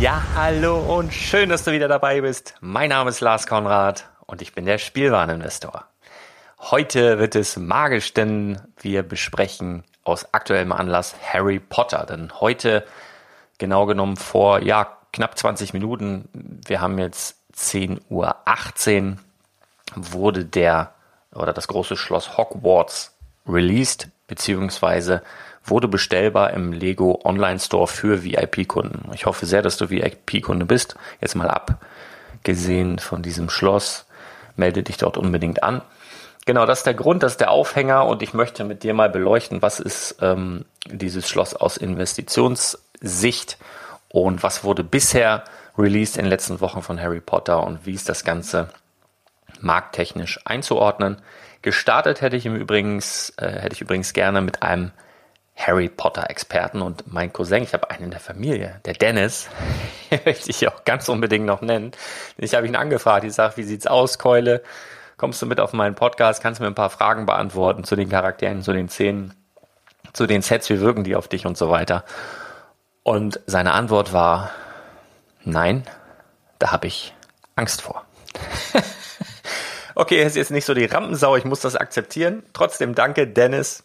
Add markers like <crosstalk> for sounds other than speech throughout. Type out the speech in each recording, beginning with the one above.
Ja, hallo und schön, dass du wieder dabei bist. Mein Name ist Lars Konrad und ich bin der Spielwareninvestor. Heute wird es magisch, denn wir besprechen aus aktuellem Anlass Harry Potter. Denn heute, genau genommen vor ja, knapp 20 Minuten, wir haben jetzt 10.18 Uhr, wurde der oder das große Schloss Hogwarts released, beziehungsweise wurde bestellbar im Lego Online Store für VIP-Kunden. Ich hoffe sehr, dass du VIP-Kunde bist. Jetzt mal abgesehen von diesem Schloss, melde dich dort unbedingt an. Genau, das ist der Grund, das ist der Aufhänger und ich möchte mit dir mal beleuchten, was ist ähm, dieses Schloss aus Investitionssicht und was wurde bisher released in den letzten Wochen von Harry Potter und wie ist das Ganze markttechnisch einzuordnen. Gestartet hätte ich übrigens, äh, hätte ich übrigens gerne mit einem Harry Potter-Experten und mein Cousin, ich habe einen in der Familie, der Dennis, <laughs> möchte ich auch ganz unbedingt noch nennen. Ich habe ihn angefragt, ich sage, wie sieht's aus, Keule? Kommst du mit auf meinen Podcast? Kannst du mir ein paar Fragen beantworten zu den Charakteren, zu den Szenen, zu den Sets, wie wirken die auf dich und so weiter? Und seine Antwort war, nein, da habe ich Angst vor. <laughs> okay, er ist jetzt nicht so die Rampensau, ich muss das akzeptieren. Trotzdem danke, Dennis,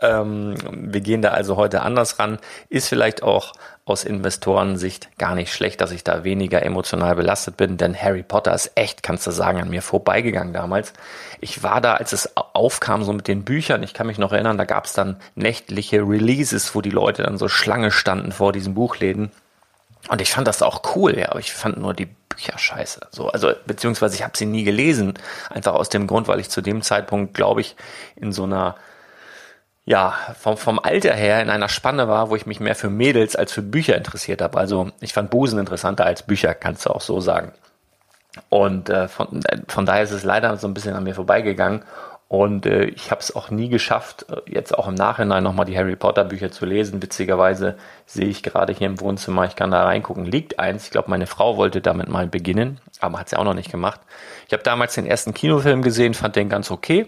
Ähm, wir gehen da also heute anders ran. Ist vielleicht auch aus Investorensicht gar nicht schlecht, dass ich da weniger emotional belastet bin, denn Harry Potter ist echt, kannst du sagen, an mir vorbeigegangen damals. Ich war da, als es aufkam, so mit den Büchern, ich kann mich noch erinnern, da gab es dann nächtliche Releases, wo die Leute dann so Schlange standen vor diesen Buchläden. Und ich fand das auch cool, ja, aber ich fand nur die Bücher scheiße. So, also beziehungsweise ich habe sie nie gelesen, einfach aus dem Grund, weil ich zu dem Zeitpunkt, glaube ich, in so einer ja, vom, vom Alter her in einer Spanne war, wo ich mich mehr für Mädels als für Bücher interessiert habe. Also ich fand Busen interessanter als Bücher, kannst du auch so sagen. Und äh, von, äh, von daher ist es leider so ein bisschen an mir vorbeigegangen. Und äh, ich habe es auch nie geschafft, äh, jetzt auch im Nachhinein nochmal die Harry Potter Bücher zu lesen. Witzigerweise sehe ich gerade hier im Wohnzimmer, ich kann da reingucken, liegt eins. Ich glaube, meine Frau wollte damit mal beginnen, aber hat sie auch noch nicht gemacht. Ich habe damals den ersten Kinofilm gesehen, fand den ganz okay,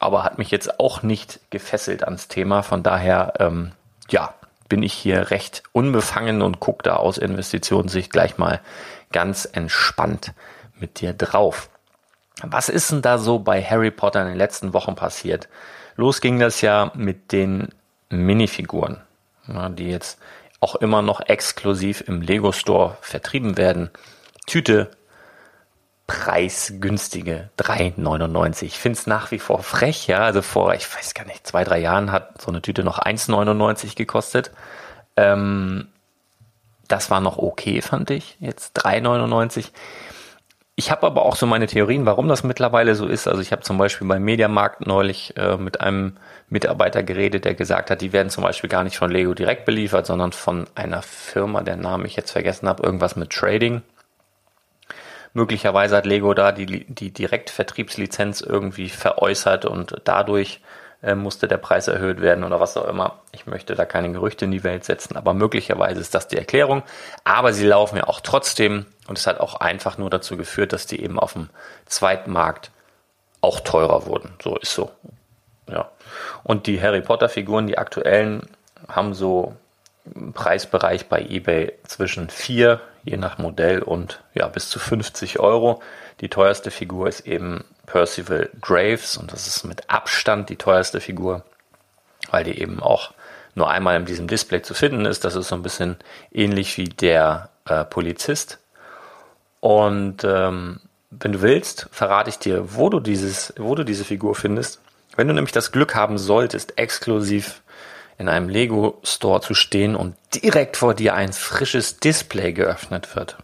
aber hat mich jetzt auch nicht gefesselt ans Thema. Von daher, ähm, ja, bin ich hier recht unbefangen und gucke da aus Investitionssicht gleich mal ganz entspannt mit dir drauf. Was ist denn da so bei Harry Potter in den letzten Wochen passiert? Los ging das ja mit den Minifiguren, die jetzt auch immer noch exklusiv im Lego Store vertrieben werden. Tüte, preisgünstige 3,99. Ich finde es nach wie vor frech, ja. Also vor, ich weiß gar nicht, zwei, drei Jahren hat so eine Tüte noch 1,99 gekostet. Ähm, das war noch okay, fand ich. Jetzt 3,99. Ich habe aber auch so meine Theorien, warum das mittlerweile so ist. Also ich habe zum Beispiel beim Mediamarkt neulich äh, mit einem Mitarbeiter geredet, der gesagt hat, die werden zum Beispiel gar nicht von Lego direkt beliefert, sondern von einer Firma, der Name ich jetzt vergessen habe, irgendwas mit Trading. Möglicherweise hat Lego da die, die Direktvertriebslizenz irgendwie veräußert und dadurch äh, musste der Preis erhöht werden oder was auch immer. Ich möchte da keine Gerüchte in die Welt setzen, aber möglicherweise ist das die Erklärung. Aber sie laufen ja auch trotzdem und es hat auch einfach nur dazu geführt, dass die eben auf dem zweiten Markt auch teurer wurden. So ist so. Ja. Und die Harry Potter Figuren, die aktuellen, haben so einen Preisbereich bei eBay zwischen 4, je nach Modell, und ja, bis zu 50 Euro. Die teuerste Figur ist eben Percival Graves und das ist mit Abstand die teuerste Figur, weil die eben auch nur einmal in diesem Display zu finden ist. Das ist so ein bisschen ähnlich wie der äh, Polizist. Und ähm, wenn du willst, verrate ich dir, wo du dieses, wo du diese Figur findest. Wenn du nämlich das Glück haben solltest, exklusiv in einem Lego Store zu stehen und direkt vor dir ein frisches Display geöffnet wird.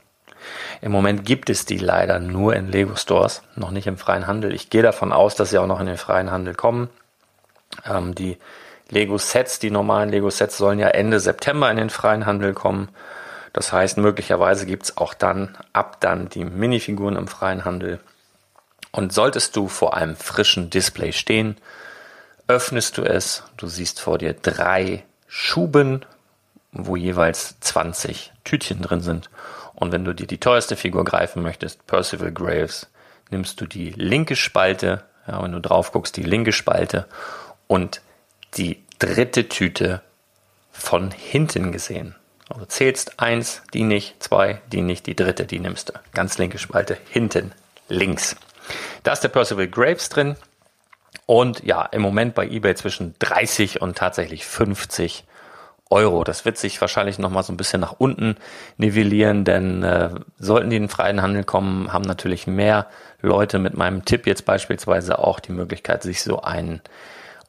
Im Moment gibt es die leider nur in Lego Stores, noch nicht im freien Handel. Ich gehe davon aus, dass sie auch noch in den freien Handel kommen. Ähm, die Lego Sets, die normalen Lego Sets sollen ja Ende September in den freien Handel kommen. Das heißt, möglicherweise gibt es auch dann ab dann die Minifiguren im freien Handel. Und solltest du vor einem frischen Display stehen, öffnest du es, du siehst vor dir drei Schuben, wo jeweils 20 Tütchen drin sind. Und wenn du dir die teuerste Figur greifen möchtest, Percival Graves, nimmst du die linke Spalte, ja, wenn du drauf guckst, die linke Spalte und die dritte Tüte von hinten gesehen. Also zählst eins, die nicht, zwei, die nicht, die dritte, die nimmst du. Ganz linke Spalte, hinten, links. Da ist der Percival Graves drin. Und ja, im Moment bei eBay zwischen 30 und tatsächlich 50 Euro. Das wird sich wahrscheinlich nochmal so ein bisschen nach unten nivellieren, denn äh, sollten die in den freien Handel kommen, haben natürlich mehr Leute mit meinem Tipp jetzt beispielsweise auch die Möglichkeit, sich so einen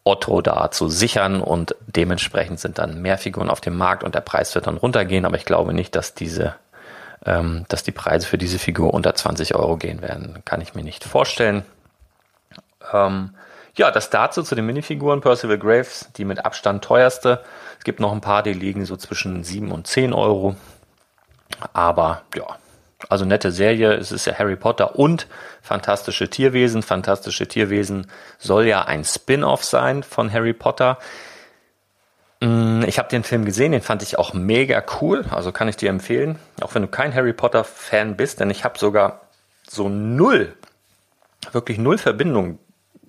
Otto da zu sichern und dementsprechend sind dann mehr Figuren auf dem Markt und der Preis wird dann runtergehen, aber ich glaube nicht, dass diese ähm, dass die Preise für diese Figur unter 20 Euro gehen werden. Kann ich mir nicht vorstellen. Ähm, ja, das dazu zu den Minifiguren Percival Graves, die mit Abstand teuerste. Es gibt noch ein paar, die liegen so zwischen 7 und 10 Euro. Aber ja, also nette Serie. Es ist ja Harry Potter und Fantastische Tierwesen. Fantastische Tierwesen soll ja ein Spin-off sein von Harry Potter. Mm, ich habe den Film gesehen, den fand ich auch mega cool. Also kann ich dir empfehlen, auch wenn du kein Harry Potter Fan bist, denn ich habe sogar so null, wirklich null Verbindung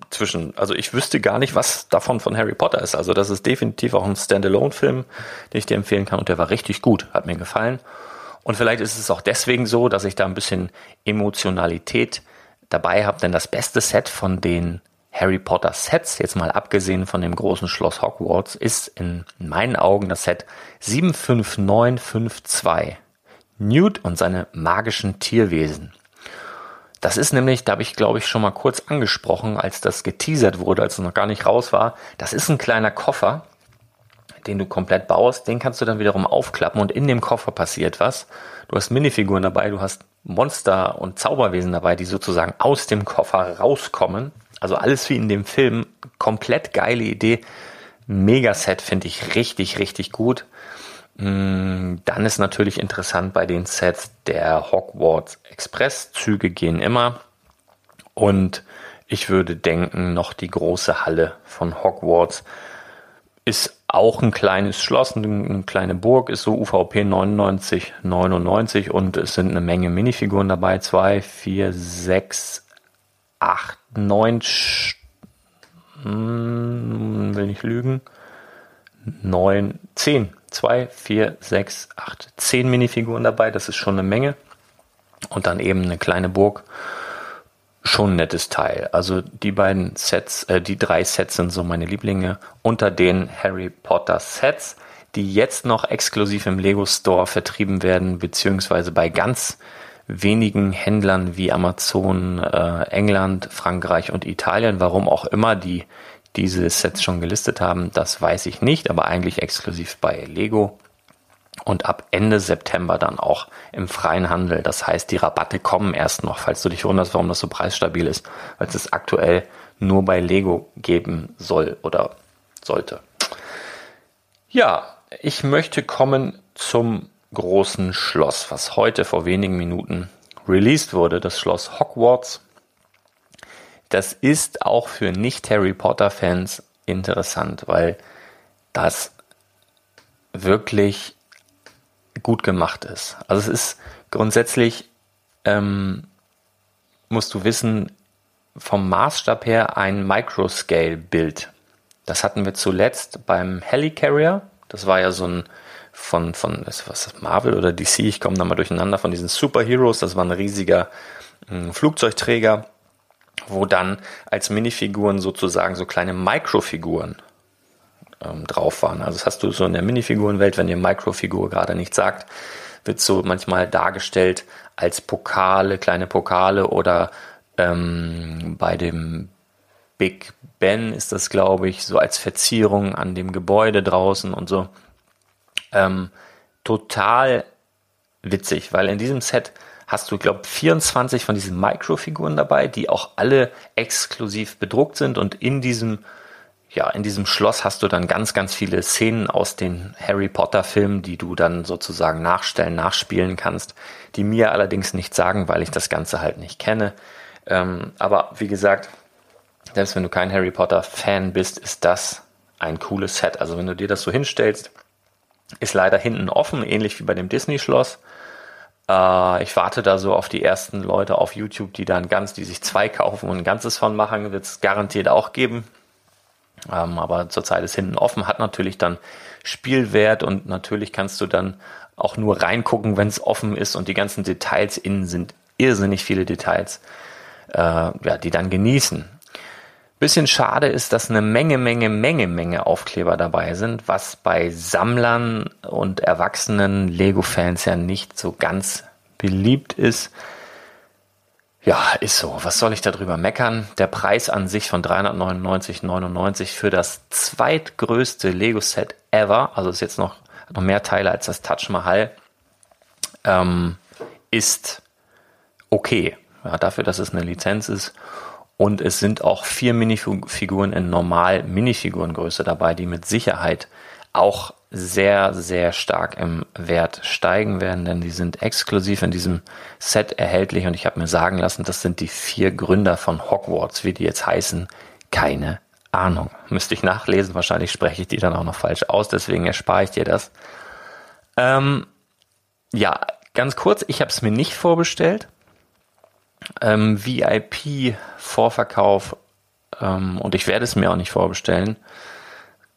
zwischen, also ich wüsste gar nicht, was davon von Harry Potter ist. Also das ist definitiv auch ein Standalone-Film, den ich dir empfehlen kann und der war richtig gut, hat mir gefallen. Und vielleicht ist es auch deswegen so, dass ich da ein bisschen Emotionalität dabei habe, denn das beste Set von den Harry Potter Sets, jetzt mal abgesehen von dem großen Schloss Hogwarts, ist in meinen Augen das Set 75952. Newt und seine magischen Tierwesen. Das ist nämlich, da habe ich glaube ich schon mal kurz angesprochen, als das geteasert wurde, als es noch gar nicht raus war. Das ist ein kleiner Koffer, den du komplett baust. Den kannst du dann wiederum aufklappen und in dem Koffer passiert was. Du hast Minifiguren dabei, du hast Monster und Zauberwesen dabei, die sozusagen aus dem Koffer rauskommen. Also alles wie in dem Film. Komplett geile Idee. Megaset finde ich richtig, richtig gut. Mm, dann ist natürlich interessant bei den Sets, der Hogwarts Express Züge gehen immer. Und ich würde denken, noch die große Halle von Hogwarts ist auch ein kleines Schloss, eine kleine Burg, ist so UVP 99, 99 und es sind eine Menge Minifiguren dabei. Zwei, vier, sechs, acht, neun, hm, will nicht lügen, neun, zehn, zwei, vier, sechs, acht, zehn Minifiguren dabei. Das ist schon eine Menge. Und dann eben eine kleine Burg schon ein nettes Teil. Also die beiden Sets, äh, die drei Sets sind so meine Lieblinge unter den Harry Potter Sets, die jetzt noch exklusiv im Lego Store vertrieben werden, beziehungsweise bei ganz wenigen Händlern wie Amazon, äh, England, Frankreich und Italien. Warum auch immer die diese Sets schon gelistet haben, das weiß ich nicht, aber eigentlich exklusiv bei Lego und ab Ende September dann auch im freien Handel. Das heißt, die Rabatte kommen erst noch, falls du dich wunderst, warum das so preisstabil ist, weil es es aktuell nur bei Lego geben soll oder sollte. Ja, ich möchte kommen zum großen Schloss, was heute vor wenigen Minuten released wurde, das Schloss Hogwarts. Das ist auch für Nicht-Harry Potter-Fans interessant, weil das wirklich gut gemacht ist. Also es ist grundsätzlich, ähm, musst du wissen, vom Maßstab her ein Microscale-Bild. Das hatten wir zuletzt beim Helicarrier. Das war ja so ein von, von was ist das, Marvel oder DC, ich komme da mal durcheinander, von diesen Superheroes. Das war ein riesiger äh, Flugzeugträger, wo dann als Minifiguren sozusagen so kleine Mikrofiguren ähm, drauf waren. Also das hast du so in der Minifigurenwelt, wenn dir Microfigur gerade nicht sagt, wird so manchmal dargestellt als Pokale, kleine Pokale oder ähm, bei dem Big Ben ist das, glaube ich, so als Verzierung an dem Gebäude draußen und so. Ähm, total witzig, weil in diesem Set hast du, glaube ich, 24 von diesen Microfiguren dabei, die auch alle exklusiv bedruckt sind und in diesem ja, in diesem Schloss hast du dann ganz, ganz viele Szenen aus den Harry Potter Filmen, die du dann sozusagen nachstellen, nachspielen kannst, die mir allerdings nicht sagen, weil ich das Ganze halt nicht kenne. Ähm, aber wie gesagt, selbst wenn du kein Harry Potter Fan bist, ist das ein cooles Set. Also wenn du dir das so hinstellst, ist leider hinten offen, ähnlich wie bei dem Disney Schloss. Äh, ich warte da so auf die ersten Leute auf YouTube, die dann ganz, die sich zwei kaufen und ein ganzes von machen, wird es garantiert auch geben. Ähm, aber zurzeit ist hinten offen, hat natürlich dann Spielwert und natürlich kannst du dann auch nur reingucken, wenn es offen ist und die ganzen Details innen sind irrsinnig viele Details, äh, ja, die dann genießen. Bisschen schade ist, dass eine Menge, Menge, Menge, Menge Aufkleber dabei sind, was bei Sammlern und erwachsenen Lego-Fans ja nicht so ganz beliebt ist. Ja, ist so. Was soll ich darüber meckern? Der Preis an sich von 399,99 für das zweitgrößte Lego-Set ever, also ist jetzt noch, noch mehr Teile als das Taj Mahal, ähm, ist okay. Ja, dafür, dass es eine Lizenz ist. Und es sind auch vier Minifiguren in normal Minifigurengröße dabei, die mit Sicherheit auch sehr, sehr stark im Wert steigen werden, denn die sind exklusiv in diesem Set erhältlich und ich habe mir sagen lassen, das sind die vier Gründer von Hogwarts, wie die jetzt heißen, keine Ahnung. Müsste ich nachlesen, wahrscheinlich spreche ich die dann auch noch falsch aus, deswegen erspare ich dir das. Ähm, ja, ganz kurz, ich habe es mir nicht vorbestellt. Ähm, VIP-Vorverkauf ähm, und ich werde es mir auch nicht vorbestellen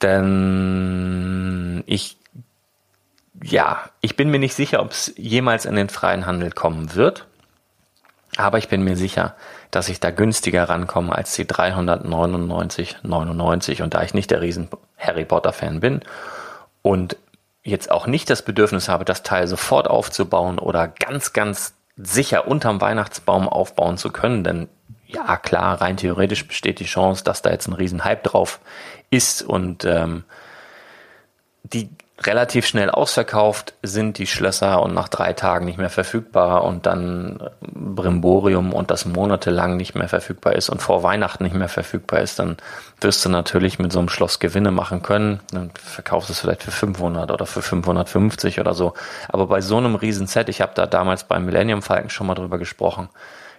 denn ich, ja, ich bin mir nicht sicher, ob es jemals in den freien Handel kommen wird. Aber ich bin mir sicher, dass ich da günstiger rankomme als die 399,99. Und da ich nicht der riesen Harry Potter Fan bin und jetzt auch nicht das Bedürfnis habe, das Teil sofort aufzubauen oder ganz, ganz sicher unterm Weihnachtsbaum aufbauen zu können, denn ja klar, rein theoretisch besteht die Chance, dass da jetzt ein riesen Hype drauf ist. Und ähm, die relativ schnell ausverkauft sind die Schlösser und nach drei Tagen nicht mehr verfügbar und dann Brimborium und das monatelang nicht mehr verfügbar ist und vor Weihnachten nicht mehr verfügbar ist, dann wirst du natürlich mit so einem Schloss Gewinne machen können. Dann verkaufst du es vielleicht für 500 oder für 550 oder so. Aber bei so einem Riesenset, ich habe da damals beim Millennium Falcon schon mal drüber gesprochen,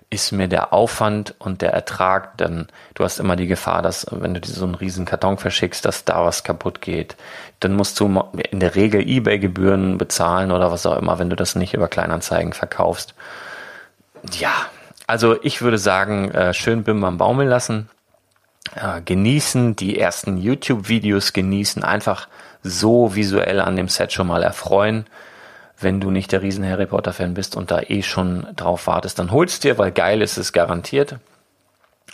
ist mir der Aufwand und der Ertrag, denn du hast immer die Gefahr, dass wenn du so einen riesen Karton verschickst, dass da was kaputt geht. Dann musst du in der Regel Ebay-Gebühren bezahlen oder was auch immer, wenn du das nicht über Kleinanzeigen verkaufst. Ja, also ich würde sagen, äh, schön Bim am Baumeln lassen, äh, genießen, die ersten YouTube-Videos genießen, einfach so visuell an dem Set schon mal erfreuen wenn du nicht der riesen Harry Potter Fan bist und da eh schon drauf wartest, dann holst dir, weil geil ist es garantiert.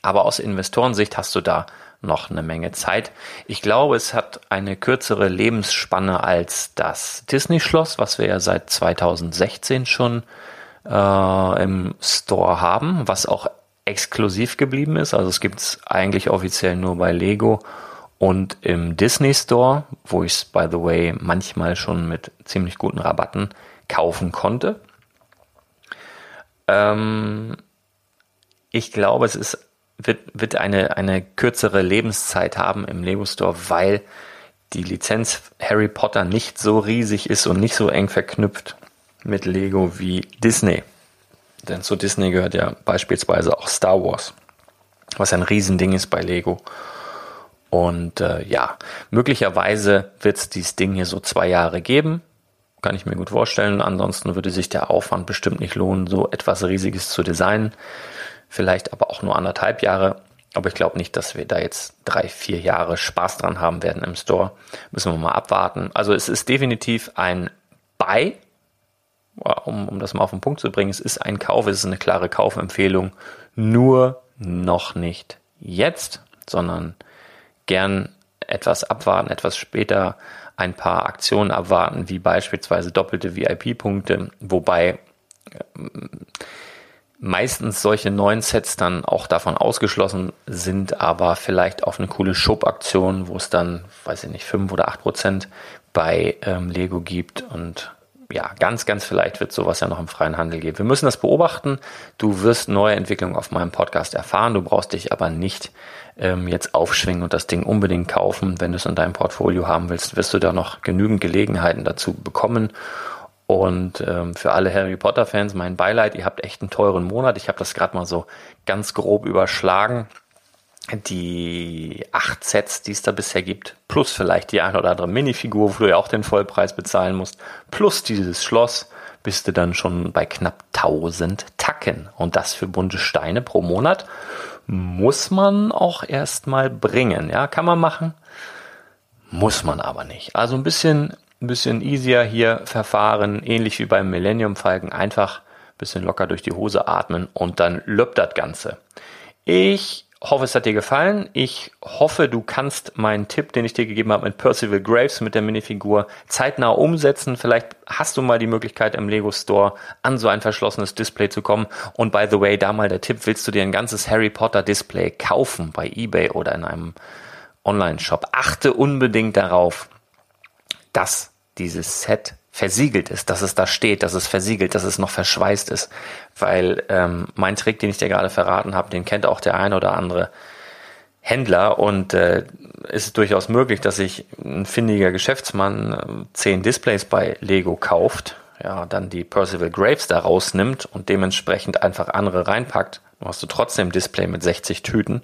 Aber aus Investorensicht hast du da noch eine Menge Zeit. Ich glaube, es hat eine kürzere Lebensspanne als das Disney-Schloss, was wir ja seit 2016 schon äh, im Store haben, was auch exklusiv geblieben ist. Also es gibt es eigentlich offiziell nur bei Lego und im Disney Store, wo ich es, by the way, manchmal schon mit ziemlich guten Rabatten kaufen konnte. Ähm, ich glaube, es ist, wird, wird eine, eine kürzere Lebenszeit haben im Lego Store, weil die Lizenz Harry Potter nicht so riesig ist und nicht so eng verknüpft mit Lego wie Disney. Denn zu Disney gehört ja beispielsweise auch Star Wars, was ein Riesending ist bei Lego. Und äh, ja, möglicherweise wird es dieses Ding hier so zwei Jahre geben. Kann ich mir gut vorstellen. Ansonsten würde sich der Aufwand bestimmt nicht lohnen, so etwas Riesiges zu designen. Vielleicht aber auch nur anderthalb Jahre. Aber ich glaube nicht, dass wir da jetzt drei, vier Jahre Spaß dran haben werden im Store. Müssen wir mal abwarten. Also es ist definitiv ein Buy, um, um das mal auf den Punkt zu bringen. Es ist ein Kauf, es ist eine klare Kaufempfehlung. Nur noch nicht jetzt, sondern gern etwas abwarten, etwas später ein paar Aktionen abwarten, wie beispielsweise doppelte VIP-Punkte, wobei ähm, meistens solche neuen Sets dann auch davon ausgeschlossen sind, aber vielleicht auf eine coole Shop-Aktion, wo es dann, weiß ich nicht, fünf oder acht Prozent bei ähm, Lego gibt und ja, ganz, ganz vielleicht wird sowas ja noch im freien Handel geben. Wir müssen das beobachten. Du wirst neue Entwicklungen auf meinem Podcast erfahren. Du brauchst dich aber nicht ähm, jetzt aufschwingen und das Ding unbedingt kaufen. Wenn du es in deinem Portfolio haben willst, wirst du da noch genügend Gelegenheiten dazu bekommen. Und ähm, für alle Harry Potter Fans mein Beileid, ihr habt echt einen teuren Monat. Ich habe das gerade mal so ganz grob überschlagen die acht Sets, die es da bisher gibt, plus vielleicht die eine oder andere Minifigur, wo du ja auch den Vollpreis bezahlen musst, plus dieses Schloss, bist du dann schon bei knapp 1000 Tacken. Und das für bunte Steine pro Monat muss man auch erstmal bringen. Ja, kann man machen, muss man aber nicht. Also ein bisschen, ein bisschen easier hier verfahren, ähnlich wie beim Millennium Falken, einfach ein bisschen locker durch die Hose atmen und dann löppt das Ganze. Ich hoffe, es hat dir gefallen. Ich hoffe, du kannst meinen Tipp, den ich dir gegeben habe mit Percival Graves, mit der Minifigur, zeitnah umsetzen. Vielleicht hast du mal die Möglichkeit im Lego Store an so ein verschlossenes Display zu kommen. Und by the way, da mal der Tipp, willst du dir ein ganzes Harry Potter Display kaufen bei eBay oder in einem Online-Shop? Achte unbedingt darauf, dass dieses Set versiegelt ist, dass es da steht, dass es versiegelt, dass es noch verschweißt ist. Weil ähm, mein Trick, den ich dir gerade verraten habe, den kennt auch der eine oder andere Händler und äh, ist durchaus möglich, dass sich ein findiger Geschäftsmann äh, zehn Displays bei Lego kauft, ja, dann die Percival Graves da rausnimmt und dementsprechend einfach andere reinpackt. Dann hast du trotzdem Display mit 60 Tüten,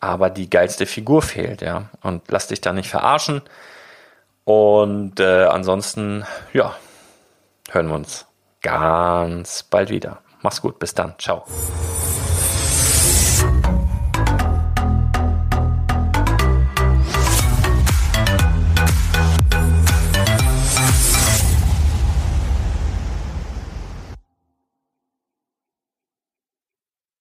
aber die geilste Figur fehlt, ja. Und lass dich da nicht verarschen. Und äh, ansonsten, ja, hören wir uns ganz bald wieder. Mach's gut, bis dann. Ciao.